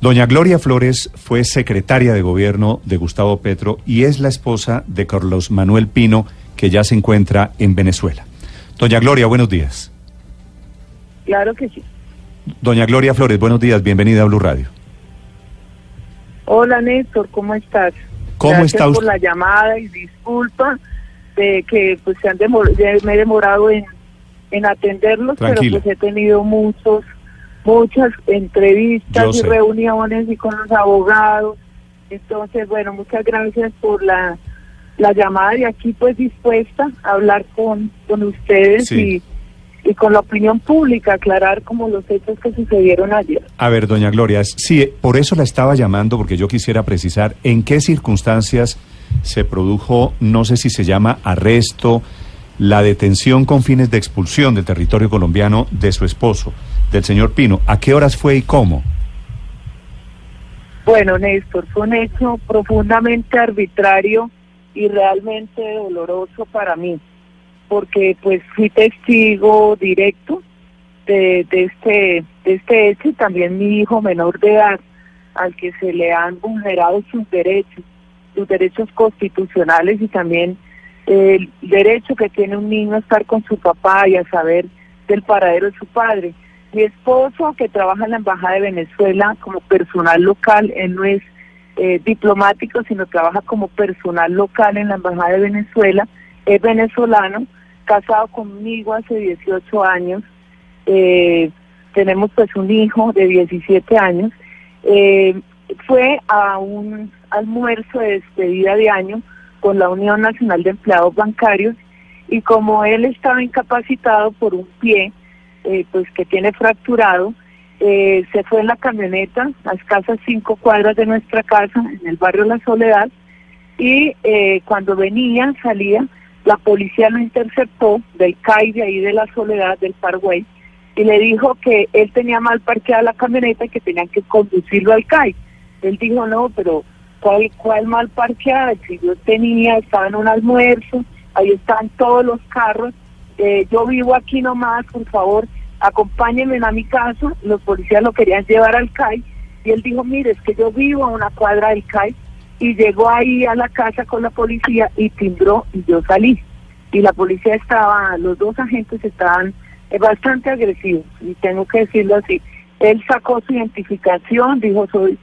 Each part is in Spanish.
Doña Gloria Flores fue secretaria de gobierno de Gustavo Petro y es la esposa de Carlos Manuel Pino, que ya se encuentra en Venezuela. Doña Gloria, buenos días. Claro que sí. Doña Gloria Flores, buenos días, bienvenida a Blue Radio. Hola Néstor, ¿cómo estás? ¿Cómo Gracias está usted? por la llamada y disculpa de que pues se han demor- me he demorado en, en atenderlos, Tranquila. pero pues he tenido muchos muchas entrevistas y reuniones y con los abogados. Entonces, bueno, muchas gracias por la, la llamada y aquí pues dispuesta a hablar con, con ustedes Sí. y, y con la opinión pública, aclarar como los hechos que sucedieron ayer. A ver, doña Gloria, sí, por eso la estaba llamando, porque yo quisiera precisar en qué circunstancias se produjo, no sé si se llama arresto, la detención con fines de expulsión del territorio colombiano de su esposo, del señor Pino. ¿A qué horas fue y cómo? Bueno, Néstor, fue un hecho profundamente arbitrario y realmente doloroso para mí, porque pues fui testigo directo de, este de este hecho y también mi hijo menor de edad al que se le han vulnerado sus derechos, sus derechos constitucionales y también el derecho que tiene un niño a estar con su papá y a saber del paradero de su padre. Mi esposo, que trabaja en la Embajada de Venezuela como personal local, él no es eh, diplomático, sino trabaja como personal local en la Embajada de Venezuela, es venezolano, casado conmigo hace 18 años, eh, tenemos pues un hijo de 17 años, eh, fue a un almuerzo de despedida de año con la Unión Nacional de Empleados Bancarios y como él estaba incapacitado por un pie, eh, pues que tiene fracturado, eh, se fue en la camioneta a escasas cinco cuadras de nuestra casa en el barrio La Soledad y eh, cuando venía, salía, la policía lo interceptó del CAI de ahí de La Soledad, del Paraguay, y le dijo que él tenía mal parqueada la camioneta y que tenían que conducirlo al CAI. Él dijo, no, pero ¿cuál, cuál mal parqueada? Si yo tenía, estaba en un almuerzo, ahí están todos los carros, eh, yo vivo aquí nomás, por favor, acompáñenme a mi casa, los policías lo querían llevar al CAI, y él dijo, mire, es que yo vivo a una cuadra del CAI, y llegó ahí a la casa con la policía y timbró y yo salí. Y la policía estaba, los dos agentes estaban eh, bastante agresivos, y tengo que decirlo así. Él sacó su identificación, dijo, soy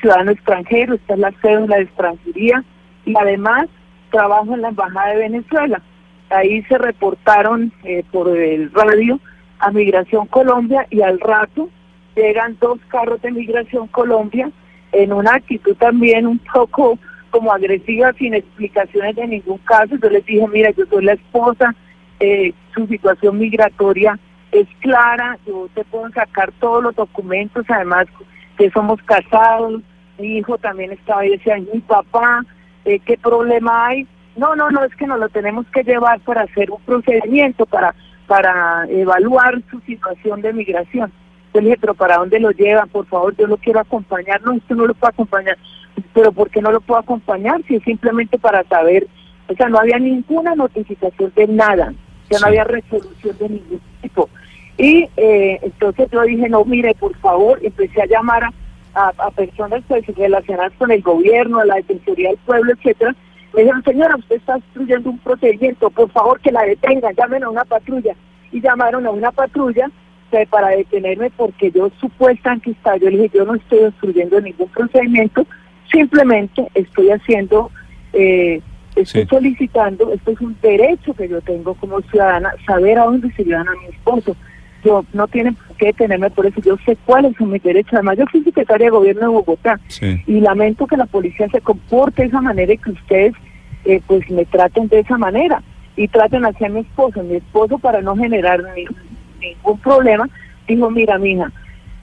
ciudadano extranjero, esta es la cédula de extranjería, y además trabajo en la Embajada de Venezuela. Ahí se reportaron eh, por el radio a Migración Colombia y al rato llegan dos carros de Migración Colombia en una actitud también un poco como agresiva, sin explicaciones de ningún caso. Yo les dije, mira, yo soy la esposa, eh, su situación migratoria es clara, yo te puedo sacar todos los documentos, además que somos casados, mi hijo también estaba ahí, decía, mi papá, eh, ¿qué problema hay? No, no, no, es que nos lo tenemos que llevar para hacer un procedimiento, para, para evaluar su situación de migración. Yo le dije, pero ¿para dónde lo llevan? Por favor, yo lo quiero acompañar. No, esto no lo puedo acompañar. Pero ¿por qué no lo puedo acompañar? Si es simplemente para saber, o sea, no había ninguna notificación de nada, ya Sí. no había resolución de ningún tipo. Y eh, entonces yo dije, no, mire, por favor, empecé a llamar a, a, a personas pues, relacionadas con el gobierno, a la Defensoría del Pueblo, etcétera. Me dijeron, señora, usted está obstruyendo un procedimiento, por favor que la detengan, llamen a una patrulla. Y llamaron a una patrulla eh, para detenerme porque yo supuestamente estaba, yo le dije, yo no estoy obstruyendo ningún procedimiento, simplemente estoy haciendo, eh, estoy Sí. solicitando, esto es un derecho que yo tengo como ciudadana, saber a dónde se llevan a mi esposo. Yo no tienen por qué detenerme por eso, yo sé cuáles son mis derechos. Además, yo fui secretaria de gobierno de Bogotá Sí. y lamento que la policía se comporte de esa manera y que ustedes eh, pues me traten de esa manera y traten así a mi esposo. Mi esposo para no generar ni- ningún problema dijo, mira mija,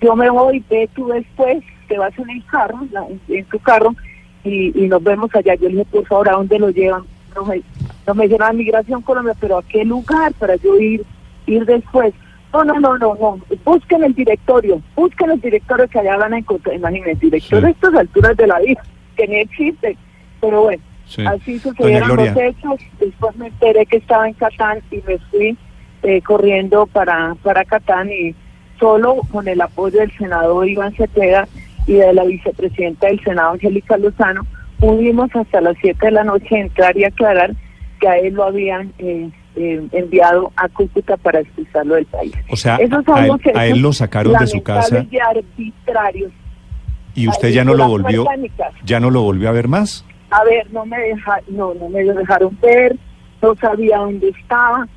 yo me voy, ve tú después, te vas en el carro, en tu carro y, y nos vemos allá. Yo le dije, por favor, ¿a dónde lo llevan? No me, no me dijeron a Migración Colombia, pero ¿a qué lugar para yo ir, ir después? No, no, no, no, no. Busquen el directorio, busquen el directorio que allá van a encontrar. Imagínense, el directorio Sí. a estas alturas de la vida, que ni existe. Pero bueno, Sí. así sucedieron los hechos. Después me enteré que estaba en Catán y me fui eh, corriendo para, para Catán y solo con el apoyo del senador Iván Cepeda y de la vicepresidenta del Senado, Angélica Lozano, pudimos hasta las 7 de la noche entrar y aclarar que a él lo habían eh, eh, enviado a Cúcuta para expulsarlo del país. O sea, a, él, lo sacaron de su casa. Y arbitrarios. ¿Y usted ya no lo volvió, ya no lo volvió a ver más? A ver, no me deja, no, no me dejaron ver, no sabía dónde estaba.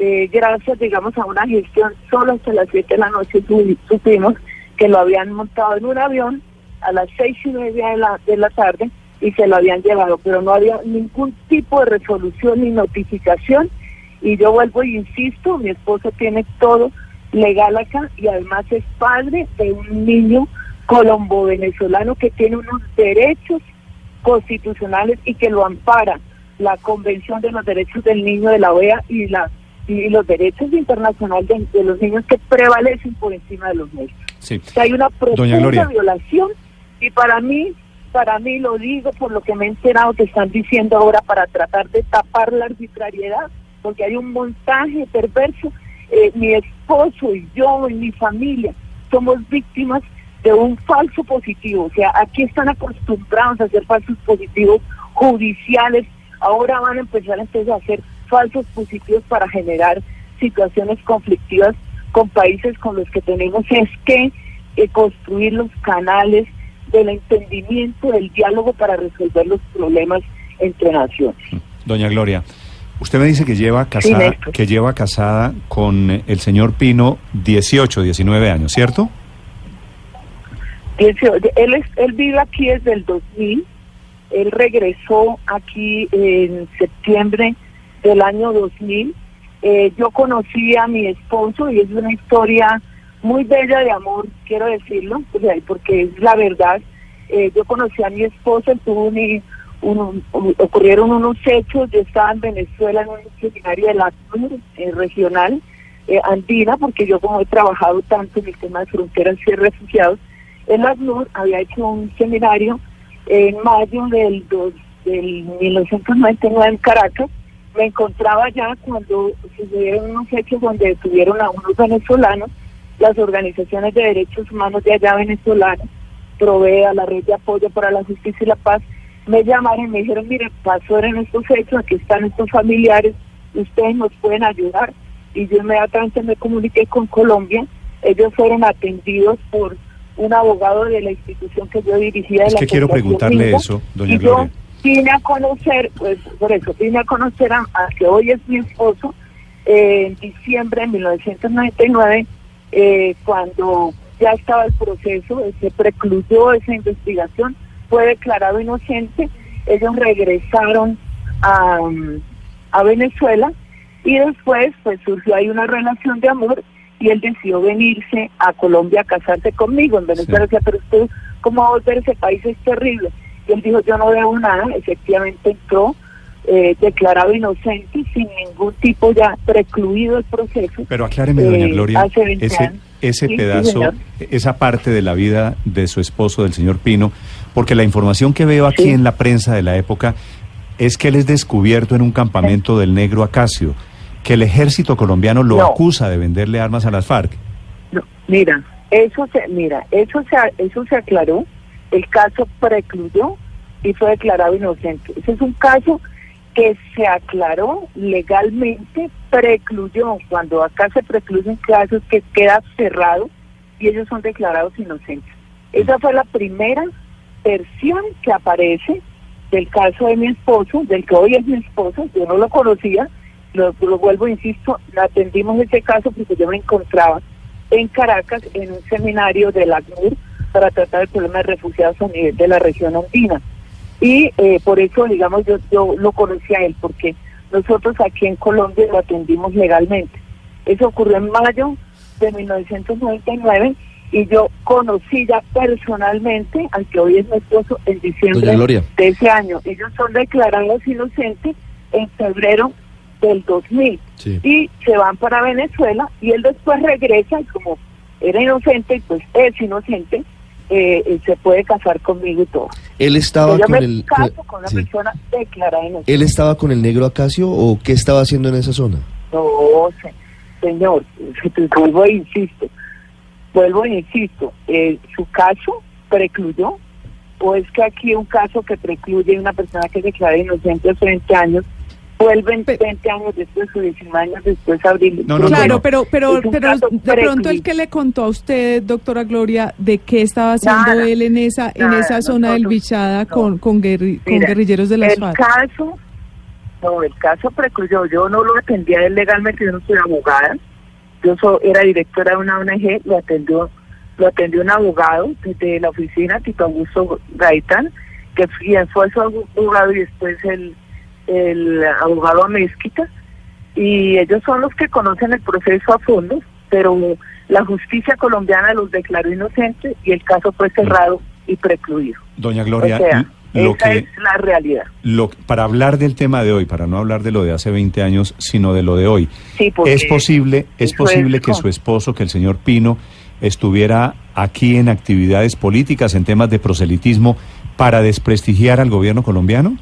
Eh, gracias, digamos, a una gestión, solo hasta las 7 de la noche supimos que lo habían montado en un avión a las seis y media de la, de la tarde y se lo habían llevado, pero no había ningún tipo de resolución ni notificación. Y yo vuelvo y insisto, mi esposo tiene todo legal acá y además es padre de un niño colombo-venezolano que tiene unos derechos constitucionales y que lo ampara la Convención de los Derechos del Niño de la OEA y la y los derechos internacionales de, los niños que prevalecen por encima de los nuestros. Sí. hay una profunda violación y para mí para mí lo digo por lo que me he enterado que están diciendo ahora para tratar de tapar la arbitrariedad, porque hay un montaje perverso. Eh, mi esposo y yo y mi familia somos víctimas de un falso positivo. O sea, aquí están acostumbrados a hacer falsos positivos judiciales. Ahora van a empezar entonces a hacer falsos positivos para generar situaciones conflictivas con países con los que tenemos es que eh, construir los canales del entendimiento, del diálogo para resolver los problemas entre naciones. Doña Gloria, usted me dice que lleva casada, que lleva casada con el señor Pino 18, 19 años, ¿cierto? él, es, él vive aquí desde el 2000, él regresó aquí en septiembre del año 2000. Eh, yo conocí a mi esposo y es una historia muy bella de amor, quiero decirlo, porque es la verdad. Eh, yo conocí a mi esposo, tuvo un, ocurrieron unos hechos, yo estaba en Venezuela en un seminario de la eh, regional andina, porque yo como he trabajado tanto en el tema de fronteras y refugiados, el ACNUR había hecho un seminario en mayo del, del 1999 en Caracas. Me encontraba ya cuando sucedieron unos hechos donde detuvieron a unos venezolanos, las organizaciones de derechos humanos de allá venezolanas, Provea, la red de apoyo para la justicia y la paz, me llamaron y me dijeron, mire, pasó en estos hechos, aquí están estos familiares, ustedes nos pueden ayudar. Y yo inmediatamente me comuniqué con Colombia, ellos fueron atendidos por un abogado de la institución que yo dirigía. Es que quiero preguntarle eso, doña y Yo vine a conocer, pues por eso, vine a conocer a, que hoy es mi esposo, eh, en diciembre de 1999, eh, cuando ya estaba el proceso, se precluyó esa investigación, fue declarado inocente, ellos regresaron a, a Venezuela y después pues surgió ahí una relación de amor y él decidió venirse a Colombia a casarse conmigo. En Venezuela decía, pero usted, ¿cómo va a volver ese país? Es terrible. Y él dijo, yo no veo nada. Efectivamente entró eh, declarado inocente sin ningún tipo ya precluido el proceso. Pero acláreme, doña eh, Gloria, ese, ese pedazo, esa parte de la vida de su esposo, del señor Pino, porque la información que veo aquí en la prensa de la época es que él es descubierto en un campamento del negro Acacio que el ejército colombiano lo acusa de venderle armas a las FARC. No, mira, eso se, mira, eso se, eso se aclaró, el caso precluyó y fue declarado inocente. Ese es un caso que se aclaró legalmente, precluyó. Cuando acá se precluyen casos que queda cerrado y ellos son declarados inocentes. Esa fue la primera versión que aparece del caso de mi esposo, del que hoy es mi esposo, yo no lo conocía, lo, vuelvo, insisto, atendimos ese caso porque yo me encontraba en Caracas en un seminario de la ACNUR para tratar el problema de refugiados a nivel de la región andina. Y eh, por eso, digamos, yo, yo lo conocí a él, porque nosotros aquí en Colombia lo atendimos legalmente. Eso ocurrió en mayo de 1999 y yo conocí ya personalmente al que hoy es mi esposo en diciembre de ese año. Ellos son declarados inocentes en febrero del 2000 y se van para Venezuela y él después regresa y como era inocente, pues es inocente, eh, se puede casar conmigo y todo. ¿Él estaba con el con una persona declarada inocente. ¿Él estaba con el negro Acacio o qué estaba haciendo en esa zona? No, señor, vuelvo e insisto, vuelvo e insisto, eh, su caso precluyó? ¿O es que aquí un caso que precluye una persona que declara inocente hace 20 años vuelven 20 años después o 19 años después a abrir. No, claro, pero pero pero de pronto el que le contó a usted, doctora Gloria, de qué estaba haciendo él en esa en esa zona del Bichada con con, guerrilleros de la el caso no, el caso precluyó, yo no lo atendía él legalmente, yo no soy abogada, yo era directora de una ONG, lo atendió lo atendió un abogado desde la oficina, Tito Augusto Gaitán, que fue su abogado y después el el abogado Mezquita, y ellos son los que conocen el proceso a fondo, pero la justicia colombiana los declaró inocentes y el caso fue cerrado y precluido. Doña Gloria, lo esa que, es la realidad. Lo, para hablar del tema de hoy, para no hablar de lo de hace 20 años, sino de lo de hoy, es posible, es posible que su esposo, que el señor Pino, estuviera aquí en actividades políticas, en temas de proselitismo, para desprestigiar al gobierno colombiano?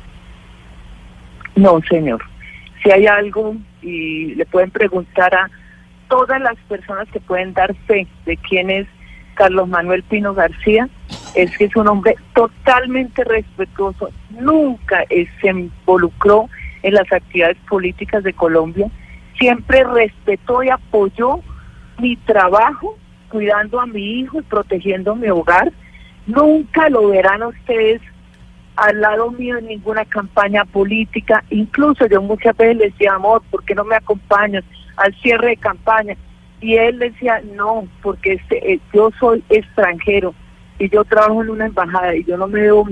No, señor. Si hay algo y le pueden preguntar a todas las personas que pueden dar fe de quién es Carlos Manuel Pino García, es que es un hombre totalmente respetuoso, nunca se involucró en las actividades políticas de Colombia, siempre respetó y apoyó mi trabajo cuidando a mi hijo y protegiendo mi hogar. Nunca lo verán ustedes al lado mío en ninguna campaña política. Incluso yo muchas veces le decía, amor, ¿por qué no me acompañas al cierre de campaña? Y él decía, no, porque este, yo soy extranjero y yo trabajo en una embajada y yo no me debo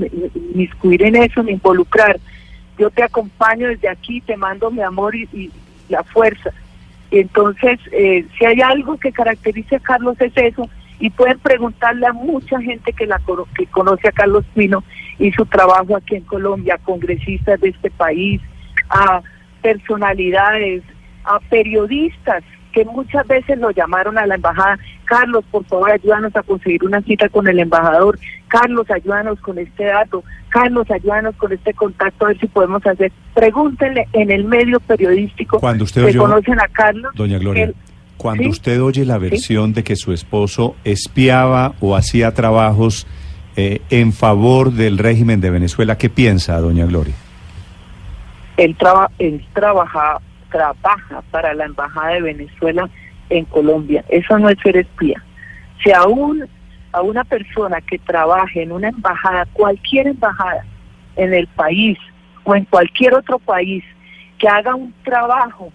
miscuir en eso ni involucrar. Yo te acompaño desde aquí, te mando mi amor y, la fuerza. Y entonces, eh, si hay algo que caracteriza a Carlos es eso, y pueden preguntarle a mucha gente que, la, que conoce a Carlos Pino y su trabajo aquí en Colombia, congresistas de este país, a personalidades, a periodistas que muchas veces lo llamaron a la embajada, Carlos, por favor, ayúdanos a conseguir una cita con el embajador, Carlos, ayúdanos con este dato, Carlos, ayúdanos con este contacto, a ver si podemos hacer. Pregúntenle en el medio periodístico Cuando usted que conocen a Carlos. Doña Gloria. Cuando usted oye la versión de que su esposo espiaba o hacía trabajos eh, en favor del régimen de Venezuela. ¿Qué piensa, doña Gloria? Él, traba, él trabaja, trabaja para la Embajada de Venezuela en Colombia. Eso no es ser espía. Si aún a una persona que trabaje en una embajada, cualquier embajada en el país o en cualquier otro país, que haga un trabajo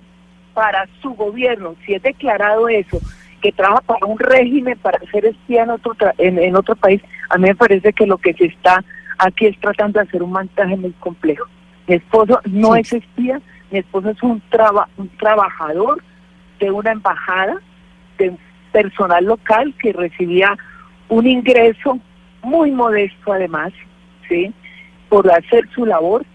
para su gobierno, si es declarado eso, que trabaja para un régimen, para ser espía en otro, en, otro país, a mí me parece que lo que se está aquí es tratando de hacer un montaje muy complejo. Mi esposo no es espía, mi esposo es un, un trabajador de una embajada, de personal local que recibía un ingreso muy modesto además, ¿sí? por hacer su labor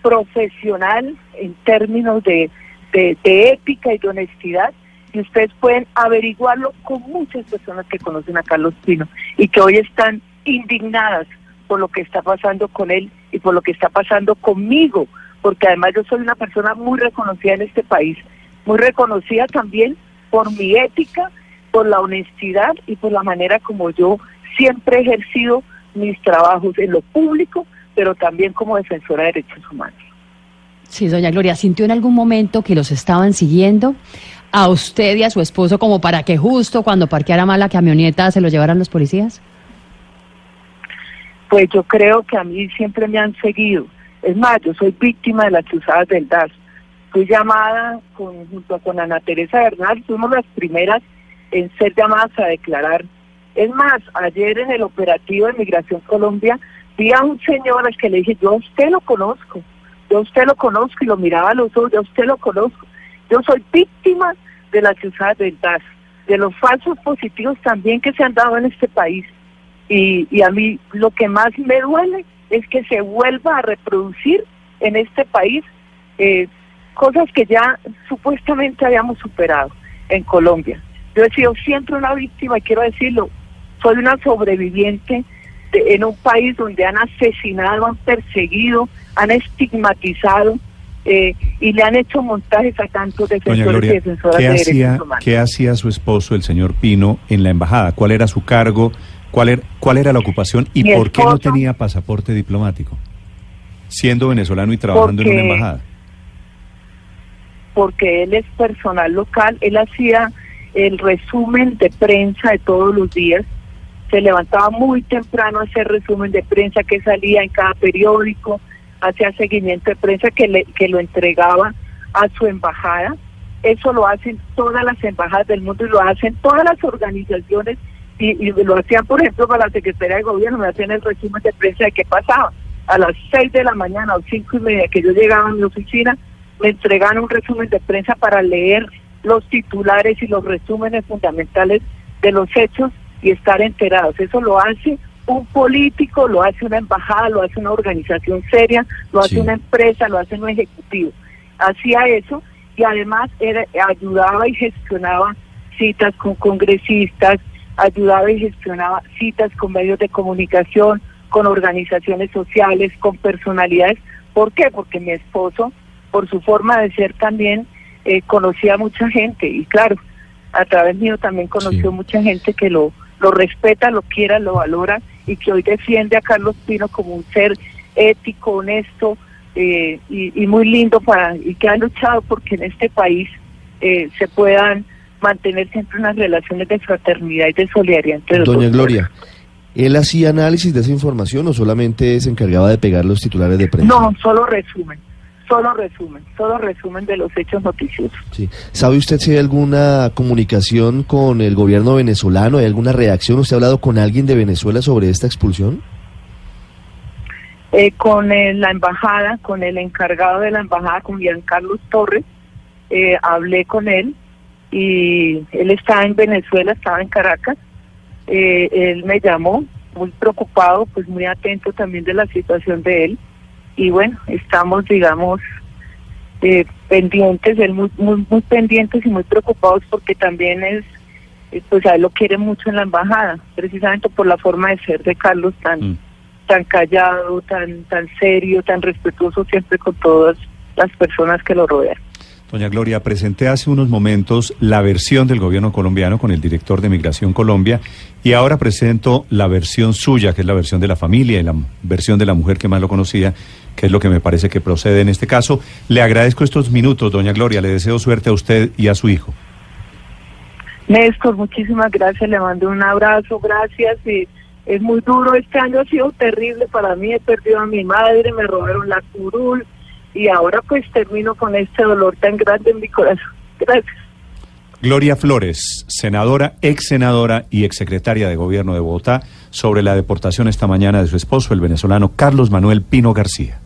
profesional en términos de, de ética y de honestidad y ustedes pueden averiguarlo con muchas personas que conocen a Carlos Pino y que hoy están indignadas por lo que está pasando con él y por lo que está pasando conmigo, porque además yo soy una persona muy reconocida en este país, muy reconocida también por mi ética, por la honestidad y por la manera como yo siempre he ejercido mis trabajos en lo público, pero también como defensora de derechos humanos. Sí, doña Gloria, ¿sintió en algún momento que los estaban siguiendo? a usted y a su esposo como para que justo cuando parqueara mal la camioneta se lo llevaran los policías? Pues yo creo que a mí siempre me han seguido. Es más, yo soy víctima de las cruzadas del DAS. Fui llamada con, junto con Ana Teresa Bernal, fuimos las primeras en ser llamadas a declarar. Es más, ayer en el operativo de Migración Colombia vi a un señor al que le dije, yo usted lo conozco, yo usted lo conozco y lo miraba a los ojos, yo usted lo conozco. Yo soy víctima de las cruzadas del DAS, de los falsos positivos también que se han dado en este país. Y, y a mí lo que más me duele es que se vuelva a reproducir en este país eh, cosas que ya supuestamente habíamos superado en Colombia. Yo he sido siempre una víctima y quiero decirlo, soy una sobreviviente en un país donde han asesinado, han perseguido, han estigmatizado eh, y le han hecho montajes a tantos defensores y defensoras ¿qué de hacía, derechos humanos. ¿Qué hacía su esposo, el señor Pino, en la embajada? ¿Cuál era su cargo? ¿Cuál era, cuál era la ocupación y por qué no tenía pasaporte diplomático? Siendo venezolano y trabajando en una embajada. Porque él es personal local, él hacía el resumen de prensa de todos los días, se levantaba muy temprano a hacer resumen de prensa que salía en cada periódico, hacía seguimiento de prensa que, le, que lo entregaba a su embajada. Eso lo hacen todas las embajadas del mundo y lo hacen todas las organizaciones y, lo hacían, por ejemplo, para la Secretaría de Gobierno, me hacían el resumen de prensa de qué pasaba. A las seis de la mañana o cinco y media que yo llegaba a mi oficina, me entregaban un resumen de prensa para leer los titulares y los resúmenes fundamentales de los hechos y estar enterados. Eso lo hace un político, lo hace una embajada, lo hace una organización seria, lo hace una empresa, lo hace un ejecutivo. Hacía eso y además era, ayudaba y gestionaba citas con congresistas, ayudaba y gestionaba citas con medios de comunicación, con organizaciones sociales, con personalidades. ¿Por qué? Porque mi esposo, por su forma de ser también, eh, conocía a mucha gente y claro, a través mío también conoció mucha gente que lo, lo respeta, lo quiera, lo valora y que hoy defiende a Carlos Pino como un ser ético, honesto eh, y, muy lindo para y que ha luchado porque en este país eh, se puedan mantener siempre unas relaciones de fraternidad y de solidaridad entre los Doña Gloria, ¿él hacía análisis de esa información o solamente se encargaba de pegar los titulares de prensa? No, solo resumen, solo resumen, solo resumen de los hechos noticiosos. Sí. ¿Sabe usted si hay alguna comunicación con el gobierno venezolano? ¿Hay alguna reacción? ¿Usted ha hablado con alguien de Venezuela sobre esta expulsión? Eh, con la embajada, con el encargado de la embajada, con Carlos Torres, eh, hablé con él y él estaba en Venezuela, estaba en Caracas. Eh, él me llamó muy preocupado, pues muy atento también de la situación de él. Y bueno, estamos, digamos, eh, pendientes, él muy, muy, muy pendientes y muy preocupados porque también es, eh, pues a él lo quiere mucho en la embajada, precisamente por la forma de ser de Carlos tan, mm. tan callado, tan, tan serio, tan respetuoso siempre con todas las personas que lo rodean. Doña Gloria, presenté hace unos momentos la versión del gobierno colombiano con el director de Migración Colombia y ahora presento la versión suya, que es la versión de la familia y la versión de la mujer que más lo conocía, que es lo que me parece que procede en este caso. Le agradezco estos minutos, doña Gloria, le deseo suerte a usted y a su hijo. Néstor, muchísimas gracias, le mando un abrazo, gracias. Es muy duro, este año ha sido terrible para mí, he perdido a mi madre, me robaron la curul y ahora pues termino con este dolor tan grande en mi corazón. Gracias. Gloria Flores, senadora, ex senadora y ex secretaria de gobierno de Bogotá, sobre la deportación esta mañana de su esposo, el venezolano Carlos Manuel Pino García.